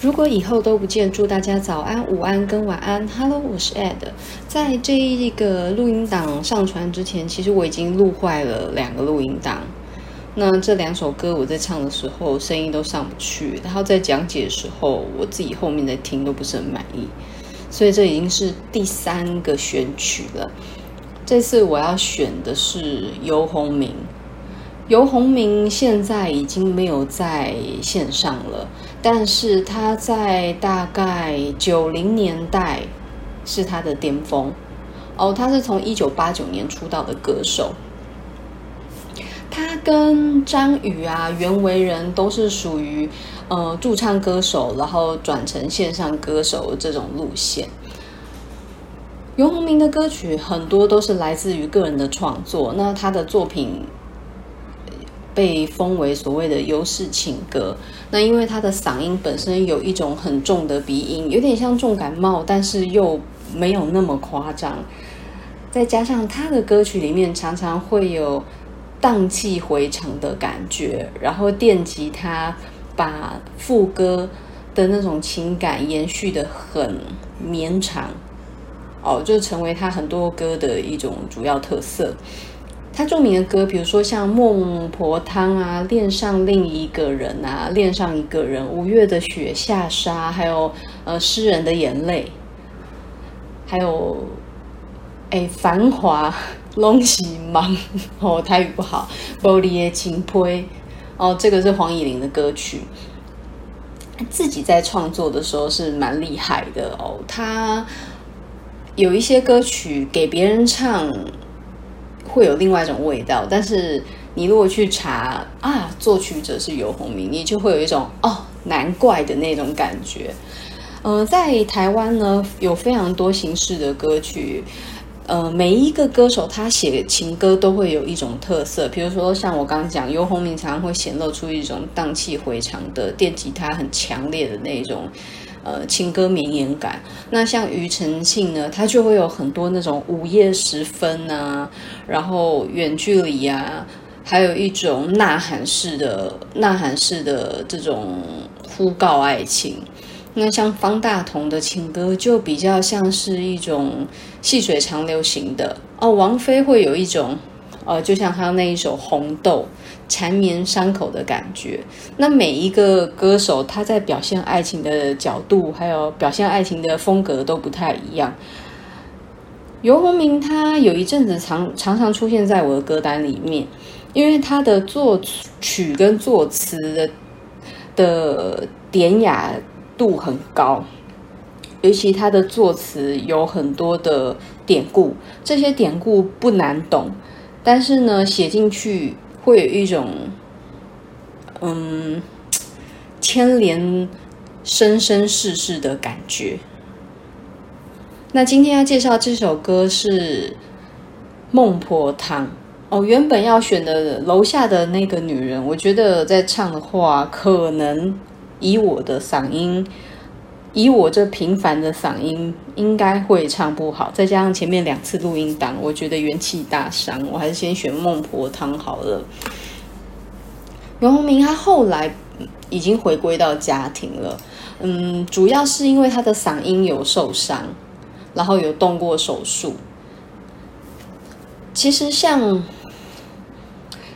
如果以后都不见，祝大家早安、午安跟晚安。Hello，我是 Ed。在这一个录音档上传之前，其实我已经录坏了两个录音档。那这两首歌我在唱的时候声音都上不去，然后在讲解的时候，我自己后面在听都不是很满意，所以这已经是第三个选曲了。这次我要选的是游鸿明。游鸿明现在已经没有在线上了，但是他在大概九零年代是他的巅峰哦。他是从一九八九年出道的歌手，他跟张宇啊、袁惟仁都是属于呃驻唱歌手，然后转成线上歌手这种路线。游鸿明的歌曲很多都是来自于个人的创作，那他的作品。被封为所谓的优势情歌，那因为他的嗓音本身有一种很重的鼻音，有点像重感冒，但是又没有那么夸张。再加上他的歌曲里面常常会有荡气回肠的感觉，然后电吉他把副歌的那种情感延续得很绵长，哦，就成为他很多歌的一种主要特色。他著名的歌，比如说像《孟婆汤》啊，《恋上另一个人》啊，《恋上一个人》，五月的雪下沙，还有呃诗人的眼泪，还有哎繁华拢起忙。哦，台语不好，玻璃的情胚哦，这个是黄以玲的歌曲，自己在创作的时候是蛮厉害的哦，他有一些歌曲给别人唱。会有另外一种味道，但是你如果去查啊，作曲者是游鸿明，你就会有一种哦，难怪的那种感觉。呃，在台湾呢，有非常多形式的歌曲，呃，每一个歌手他写情歌都会有一种特色，比如说像我刚刚讲，游鸿明常常会显露出一种荡气回肠的电吉他很强烈的那种。呃，情歌绵延感。那像庾澄庆呢，他就会有很多那种午夜时分啊，然后远距离啊，还有一种呐喊式的、呐喊式的这种呼告爱情。那像方大同的情歌，就比较像是一种细水长流型的哦。王菲会有一种。呃，就像他那一首《红豆》，缠绵伤口的感觉。那每一个歌手他在表现爱情的角度，还有表现爱情的风格都不太一样。游鸿明他有一阵子常常常出现在我的歌单里面，因为他的作曲跟作词的的典雅度很高，尤其他的作词有很多的典故，这些典故不难懂。但是呢，写进去会有一种，嗯，牵连生生世世的感觉。那今天要介绍这首歌是《孟婆汤》哦。原本要选的楼下的那个女人，我觉得在唱的话，可能以我的嗓音。以我这平凡的嗓音，应该会唱不好。再加上前面两次录音档，我觉得元气大伤。我还是先选《孟婆汤》好了。袁弘明他后来已经回归到家庭了，嗯，主要是因为他的嗓音有受伤，然后有动过手术。其实像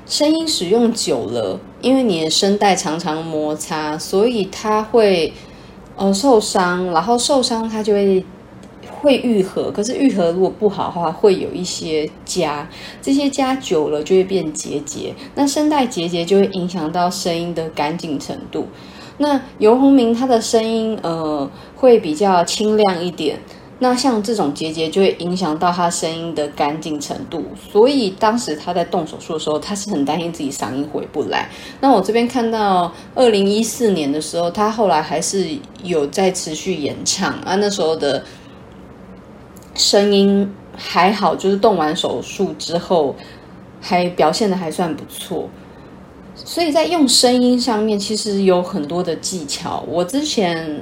声音使用久了，因为你的声带常常摩擦，所以他会。呃，受伤，然后受伤它就会会愈合，可是愈合如果不好的话，会有一些痂，这些痂久了就会变结节，那声带结节就会影响到声音的干净程度。那游鸿明他的声音呃会比较清亮一点。那像这种结节就会影响到他声音的干净程度，所以当时他在动手术的时候，他是很担心自己嗓音回不来。那我这边看到二零一四年的时候，他后来还是有在持续演唱啊，那时候的声音还好，就是动完手术之后还表现得还算不错。所以在用声音上面其实有很多的技巧，我之前。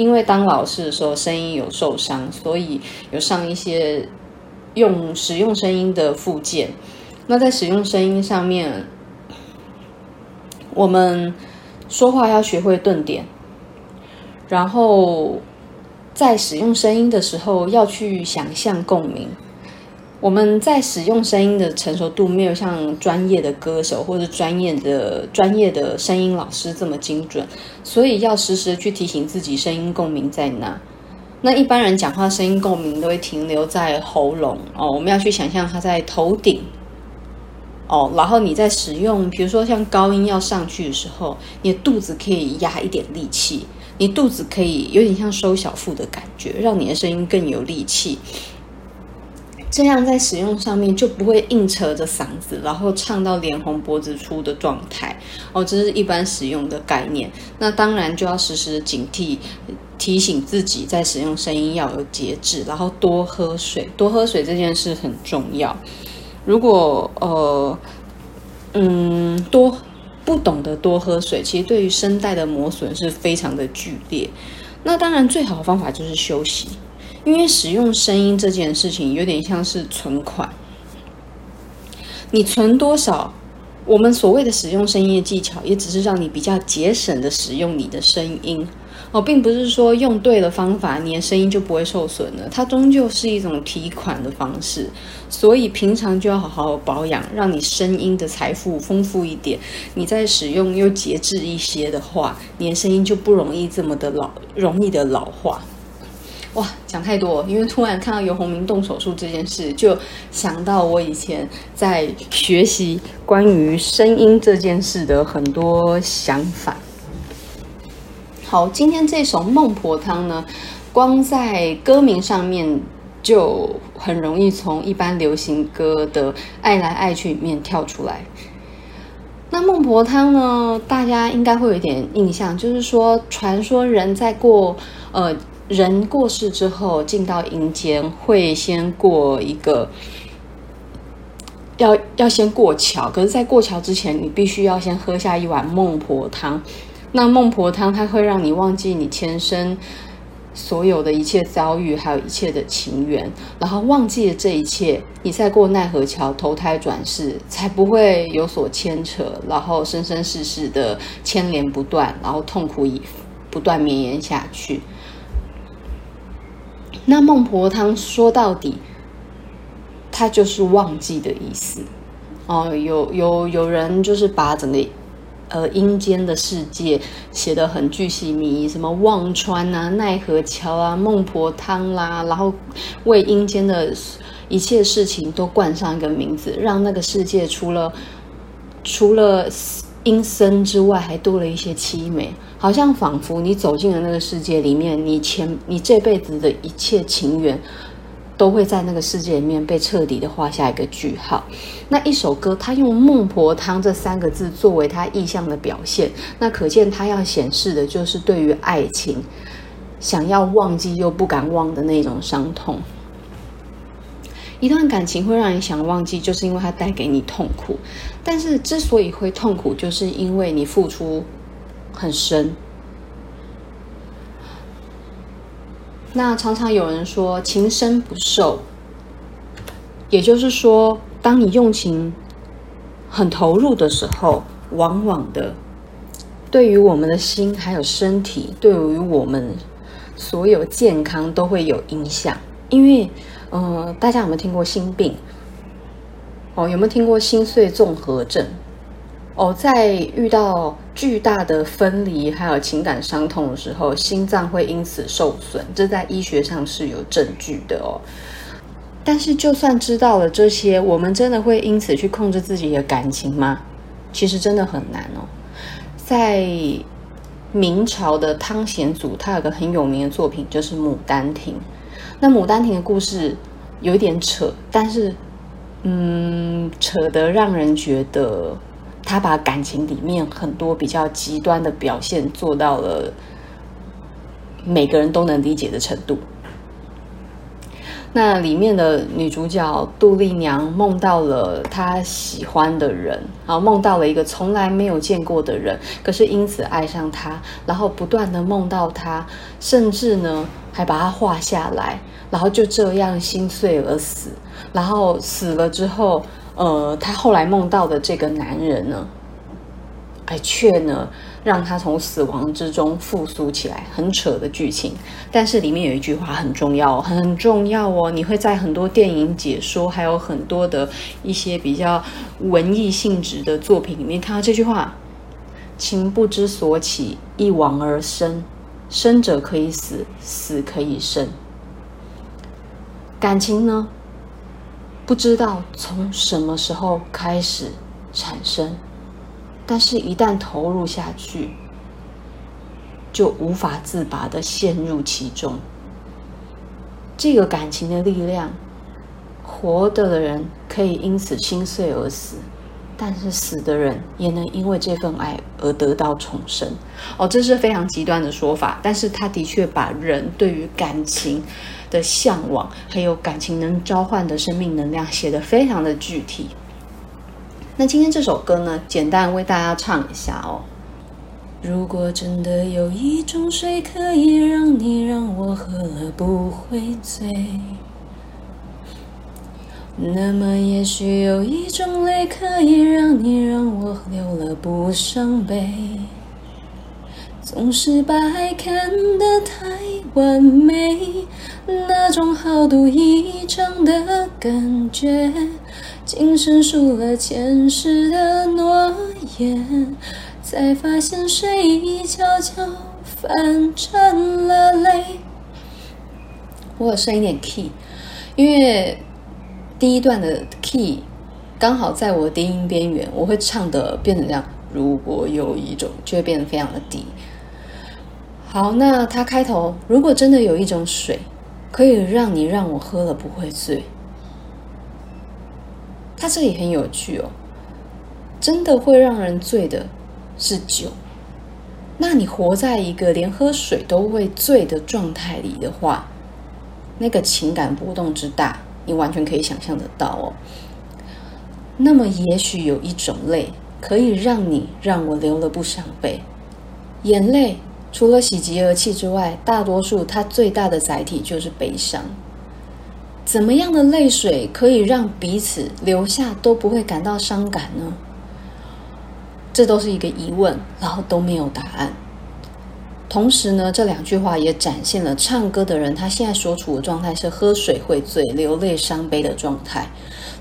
因为当老师的时候声音有受伤，所以有上一些用使用声音的附件。那在使用声音上面，我们说话要学会顿点，然后在使用声音的时候要去想象共鸣。我们在使用声音的成熟度没有像专业的歌手或者专业的专业的声音老师这么精准，所以要时时去提醒自己声音共鸣在哪。那一般人讲话声音共鸣都会停留在喉咙哦，我们要去想象它在头顶哦，然后你在使用，比如说像高音要上去的时候，你的肚子可以压一点力气，你肚子可以有点像收小腹的感觉，让你的声音更有力气。这样在使用上面就不会硬扯着嗓子，然后唱到脸红脖子粗的状态哦。这是一般使用的概念。那当然就要时时警惕，提醒自己在使用声音要有节制，然后多喝水。多喝水这件事很重要。如果呃嗯多不懂得多喝水，其实对于声带的磨损是非常的剧烈。那当然最好的方法就是休息。因为使用声音这件事情有点像是存款，你存多少，我们所谓的使用声音的技巧，也只是让你比较节省的使用你的声音哦，并不是说用对了方法，你的声音就不会受损了。它终究是一种提款的方式，所以平常就要好好保养，让你声音的财富丰富一点。你在使用又节制一些的话，你的声音就不容易这么的老，容易的老化。哇，讲太多，因为突然看到游鸿明动手术这件事，就想到我以前在学习关于声音这件事的很多想法。好，今天这首《孟婆汤》呢，光在歌名上面就很容易从一般流行歌的爱来爱去里面跳出来。那孟婆汤呢，大家应该会有一点印象，就是说，传说人在过呃。人过世之后，进到阴间会先过一个，要要先过桥。可是，在过桥之前，你必须要先喝下一碗孟婆汤。那孟婆汤它会让你忘记你前生所有的一切遭遇，还有一切的情缘，然后忘记了这一切，你再过奈何桥投胎转世，才不会有所牵扯，然后生生世世的牵连不断，然后痛苦以不断绵延下去。那孟婆汤说到底，它就是忘记的意思哦。有有有人就是把整个呃阴间的世界写得很巨细靡遗，什么忘川啊、奈何桥啊、孟婆汤啦，然后为阴间的一切事情都冠上一个名字，让那个世界除了除了阴森之外，还多了一些凄美。好像仿佛你走进了那个世界里面，你前你这辈子的一切情缘，都会在那个世界里面被彻底的画下一个句号。那一首歌，他用“孟婆汤”这三个字作为他意象的表现，那可见他要显示的就是对于爱情想要忘记又不敢忘的那种伤痛。一段感情会让你想忘记，就是因为它带给你痛苦。但是之所以会痛苦，就是因为你付出。很深。那常常有人说情深不寿，也就是说，当你用情很投入的时候，往往的对于我们的心还有身体，对于我们所有健康都会有影响。因为，呃，大家有没有听过心病？哦，有没有听过心碎综合症？哦，在遇到巨大的分离还有情感伤痛的时候，心脏会因此受损，这在医学上是有证据的哦。但是，就算知道了这些，我们真的会因此去控制自己的感情吗？其实真的很难哦。在明朝的汤显祖，他有个很有名的作品，就是《牡丹亭》。那《牡丹亭》的故事有一点扯，但是，嗯，扯得让人觉得。他把感情里面很多比较极端的表现做到了每个人都能理解的程度。那里面的女主角杜丽娘梦到了她喜欢的人，然后梦到了一个从来没有见过的人，可是因此爱上他，然后不断的梦到他，甚至呢还把他画下来，然后就这样心碎而死，然后死了之后。呃，她后来梦到的这个男人呢，哎，却呢让他从死亡之中复苏起来，很扯的剧情。但是里面有一句话很重要，很重要哦。你会在很多电影解说，还有很多的一些比较文艺性质的作品里面看到这句话：情不知所起，一往而深。生者可以死，死可以生。感情呢，不知道从什么时候开始产生，但是一旦投入下去，就无法自拔的陷入其中。这个感情的力量，活着的人可以因此心碎而死。但是死的人也能因为这份爱而得到重生哦，这是非常极端的说法，但是他的确把人对于感情的向往，还有感情能召唤的生命能量写得非常的具体。那今天这首歌呢，简单为大家唱一下哦。如果真的有一种水可以让你让我喝了不会醉。那么，也许有一种泪可以让你让我流了不伤悲。总是把爱看得太完美，那种豪赌一场的感觉，今生输了前世的诺言，才发现睡意悄悄泛成了泪。我有升一点 key，因为。第一段的 key 刚好在我的低音边缘，我会唱的变成这样。如果有一种，就会变得非常的低。好，那它开头，如果真的有一种水，可以让你让我喝了不会醉，它这里很有趣哦。真的会让人醉的是酒，那你活在一个连喝水都会醉的状态里的话，那个情感波动之大。你完全可以想象得到哦。那么，也许有一种泪可以让你让我流了不伤悲。眼泪除了喜极而泣之外，大多数它最大的载体就是悲伤。怎么样的泪水可以让彼此流下都不会感到伤感呢？这都是一个疑问，然后都没有答案。同时呢，这两句话也展现了唱歌的人他现在所处的状态是喝水会醉、流泪伤悲的状态，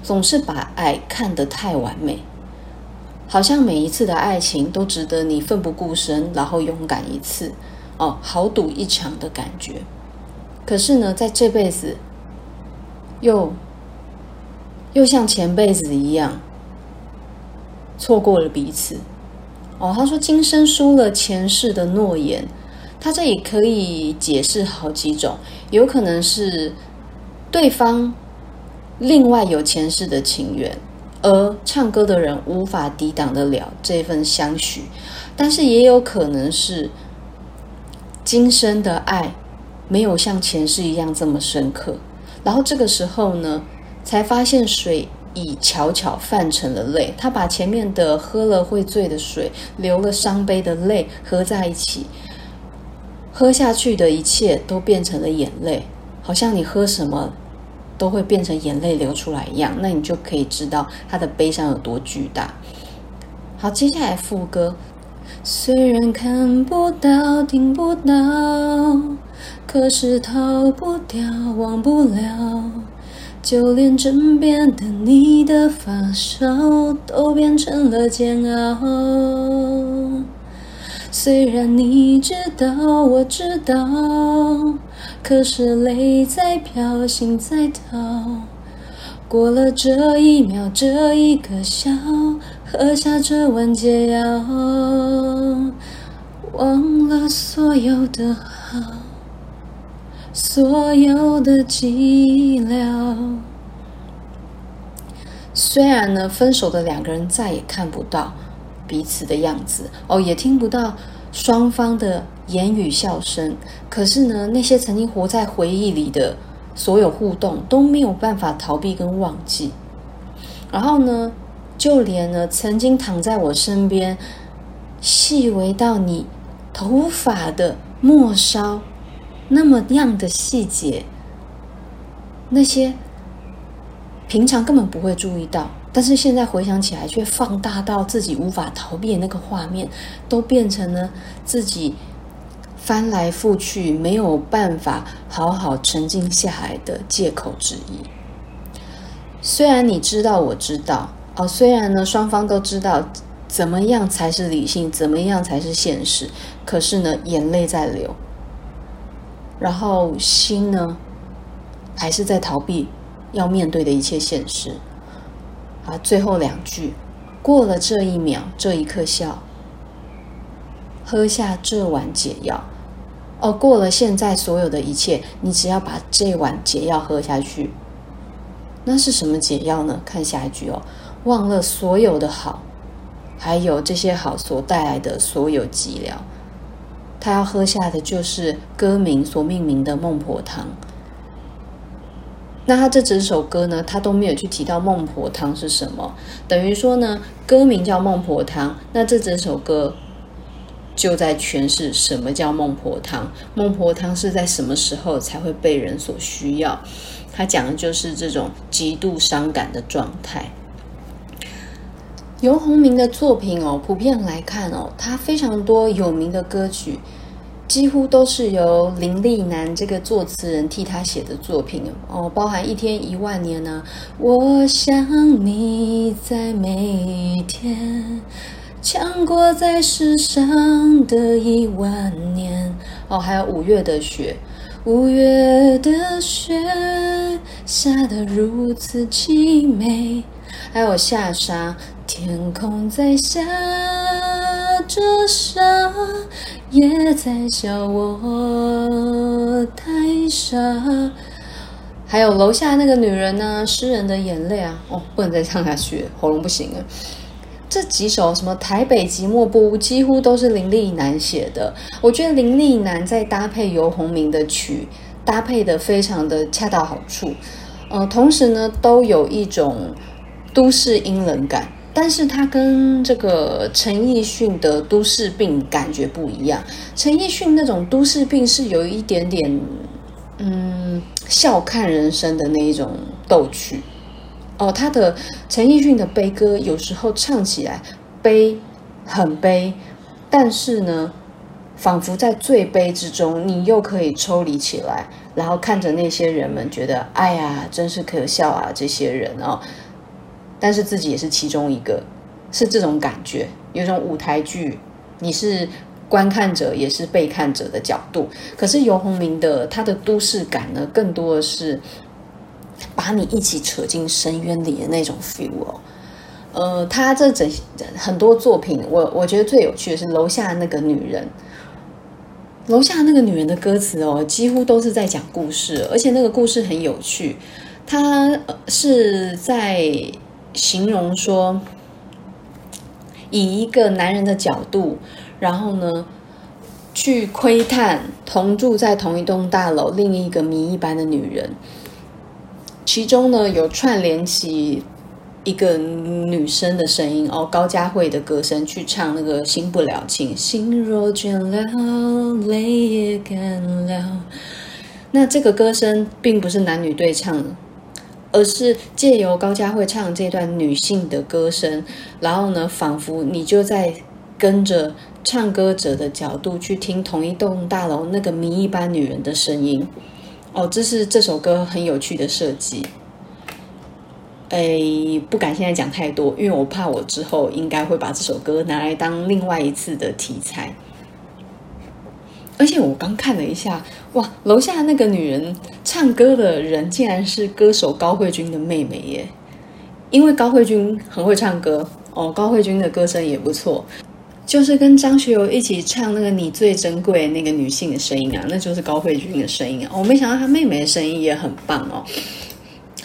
总是把爱看得太完美，好像每一次的爱情都值得你奋不顾身，然后勇敢一次，哦，豪赌一场的感觉。可是呢，在这辈子，又又像前辈子一样，错过了彼此。哦，他说今生输了前世的诺言。他这里可以解释好几种，有可能是对方另外有前世的情缘，而唱歌的人无法抵挡得了这份相许，但是也有可能是今生的爱没有像前世一样这么深刻，然后这个时候呢，才发现水已悄悄泛成了泪，他把前面的喝了会醉的水，流了伤悲的泪合在一起。喝下去的一切都变成了眼泪，好像你喝什么都会变成眼泪流出来一样，那你就可以知道他的悲伤有多巨大。好，接下来副歌，虽然看不到、听不到，可是逃不掉、忘不了，就连枕边的你的发梢都变成了煎熬。虽然你知道，我知道，可是泪在飘，心在逃。过了这一秒，这一个笑，喝下这碗解药，忘了所有的好，所有的寂寥。虽然呢，分手的两个人再也看不到。彼此的样子哦，也听不到双方的言语笑声。可是呢，那些曾经活在回忆里的所有互动都没有办法逃避跟忘记。然后呢，就连呢曾经躺在我身边，细微到你头发的末梢那么样的细节，那些平常根本不会注意到，但是现在回想起来，却放大到自己无法逃避的那个画面，都变成了自己翻来覆去没有办法好好沉静下来的借口之一。虽然你知道，我知道哦，虽然呢，双方都知道怎么样才是理性，怎么样才是现实，可是呢，眼泪在流，然后心呢，还是在逃避要面对的一切现实。啊，最后两句，过了这一秒，这一刻笑，喝下这碗解药。哦，过了现在所有的一切，你只要把这碗解药喝下去。那是什么解药呢？看下一句哦，忘了所有的好，还有这些好所带来的所有寂寥。他要喝下的就是歌名所命名的孟婆汤。那他这整首歌呢，他都没有去提到孟婆汤是什么，等于说呢，歌名叫孟婆汤，那这整首歌就在诠释什么叫孟婆汤。孟婆汤是在什么时候才会被人所需要？他讲的就是这种极度伤感的状态。游鸿明的作品哦，普遍来看哦，他非常多有名的歌曲。几乎都是由林立南这个作词人替他写的作品哦，包含一天一万年呢、我想你在每天，强过在世上的一万年哦，还有五月的雪，五月的雪下得如此凄美，还有下沙，天空在下着沙。也在笑我太傻，还有楼下那个女人呢？诗人的眼泪啊！哦，不能再唱下去，喉咙不行了。这几首什么台北寂寞不，几乎都是林立南写的。我觉得林立南在搭配游鸿明的曲，搭配的非常的恰到好处。呃，同时呢，都有一种都市阴冷感。但是他跟这个陈奕迅的都市病感觉不一样。陈奕迅那种都市病是有一点点，嗯，笑看人生的那一种逗趣。哦，他的陈奕迅的悲歌有时候唱起来悲，很悲，但是呢，仿佛在最悲之中，你又可以抽离起来，然后看着那些人们，觉得哎呀，真是可笑啊，这些人哦。但是自己也是其中一个，是这种感觉，有一种舞台剧，你是观看者也是被看者的角度。可是游鸿明的他的都市感呢，更多的是把你一起扯进深渊里的那种 feel 哦。呃，他这整很多作品，我我觉得最有趣的是楼下那个女人，楼下那个女人的歌词哦，几乎都是在讲故事，而且那个故事很有趣，她是在。形容说，以一个男人的角度，然后呢，去窥探同住在同一栋大楼另一个谜一般的女人，其中呢有串联起一个女生的声音哦，高佳慧的歌声去唱那个新不了情，心若倦了，泪也干了。那这个歌声并不是男女对唱的。而是借由高佳慧唱这段女性的歌声，然后呢，仿佛你就在跟着唱歌者的角度去听同一栋大楼那个谜一般女人的声音。哦，这是这首歌很有趣的设计。哎，不敢现在讲太多，因为我怕我之后应该会把这首歌拿来当另外一次的题材。而且我刚看了一下，哇，楼下那个女人唱歌的人竟然是歌手高慧君的妹妹耶！因为高慧君很会唱歌哦，高慧君的歌声也不错，就是跟张学友一起唱那个“你最珍贵”那个女性的声音啊，那就是高慧君的声音啊。我没想到她妹妹的声音也很棒哦。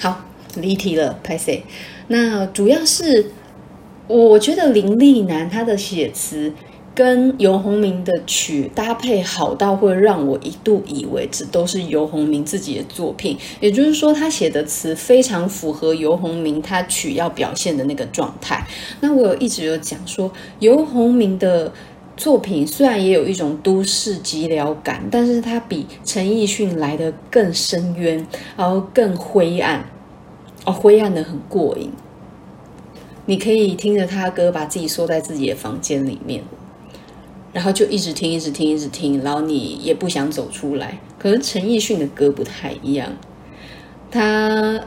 好，离题了，拍谢。那主要是我觉得林立南他的写词。跟游鸿明的曲搭配好到会让我一度以为这都是游鸿明自己的作品，也就是说他写的词非常符合游鸿明他曲要表现的那个状态。那我有一直有讲说，游鸿明的作品虽然也有一种都市寂寥感，但是他比陈奕迅来的更深渊，然后更灰暗，哦，灰暗的很过瘾。你可以听着他的歌，把自己缩在自己的房间里面，然后就一直听，一直听，一直听，然后你也不想走出来。可是陈奕迅的歌不太一样，他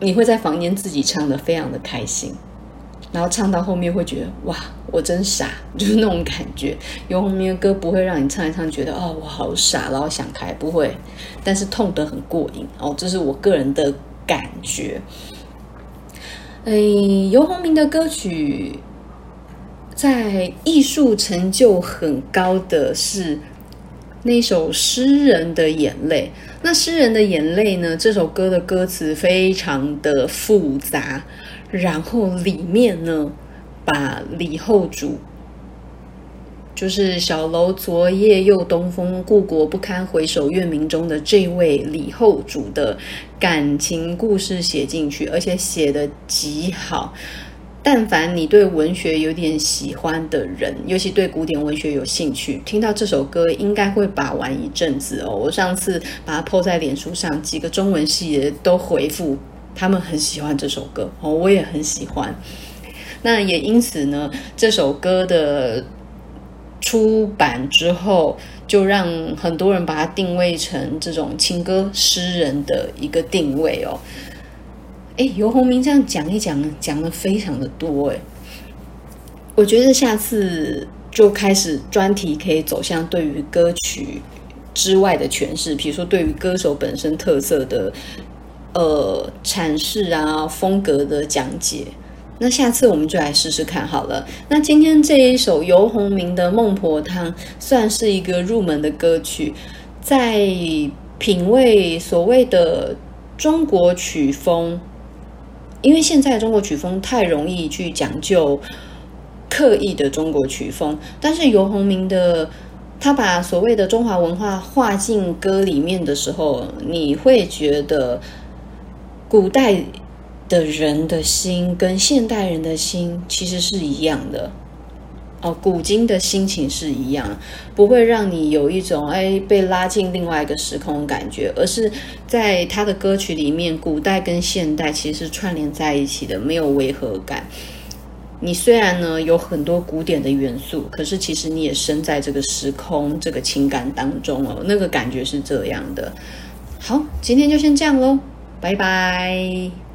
你会在房间自己唱得非常的开心。然后唱到后面会觉得哇，我真傻，就是那种感觉。游鸿明的歌不会让你唱一唱觉得哦，我好傻，然后想开，不会。但是痛得很过瘾哦，这是我个人的感觉。哎，游鸿明的歌曲在艺术成就很高的是那首《诗人的眼泪》。那《诗人的眼泪》呢？这首歌的歌词非常的复杂。然后里面呢，把李后主，就是“小楼昨夜又东风，故国不堪回首月明中”的这位李后主的感情故事写进去，而且写得极好。但凡你对文学有点喜欢的人，尤其对古典文学有兴趣，听到这首歌应该会把玩一阵子哦。我上次把它 po 在脸书上，几个中文系的都回复。他们很喜欢这首歌哦，我也很喜欢。那也因此呢，这首歌的出版之后，就让很多人把它定位成这种情歌诗人的一个定位哦。哎，游鸿明这样讲一讲，讲的非常的多哎。我觉得下次就开始专题可以走向对于歌曲之外的诠释，比如说对于歌手本身特色的。呃，阐释啊，风格的讲解，那下次我们就来试试看好了。那今天这一首游鸿明的《孟婆汤》算是一个入门的歌曲，在品味所谓的中国曲风，因为现在中国曲风太容易去讲究刻意的中国曲风，但是游鸿明的他把所谓的中华文化画进歌里面的时候，你会觉得。古代的人的心跟现代人的心其实是一样的哦，古今的心情是一样，不会让你有一种哎被拉进另外一个时空的感觉，而是在他的歌曲里面，古代跟现代其实是串联在一起的，没有违和感。你虽然呢有很多古典的元素，可是其实你也身在这个时空、这个情感当中哦，那个感觉是这样的。好，今天就先这样喽。拜拜。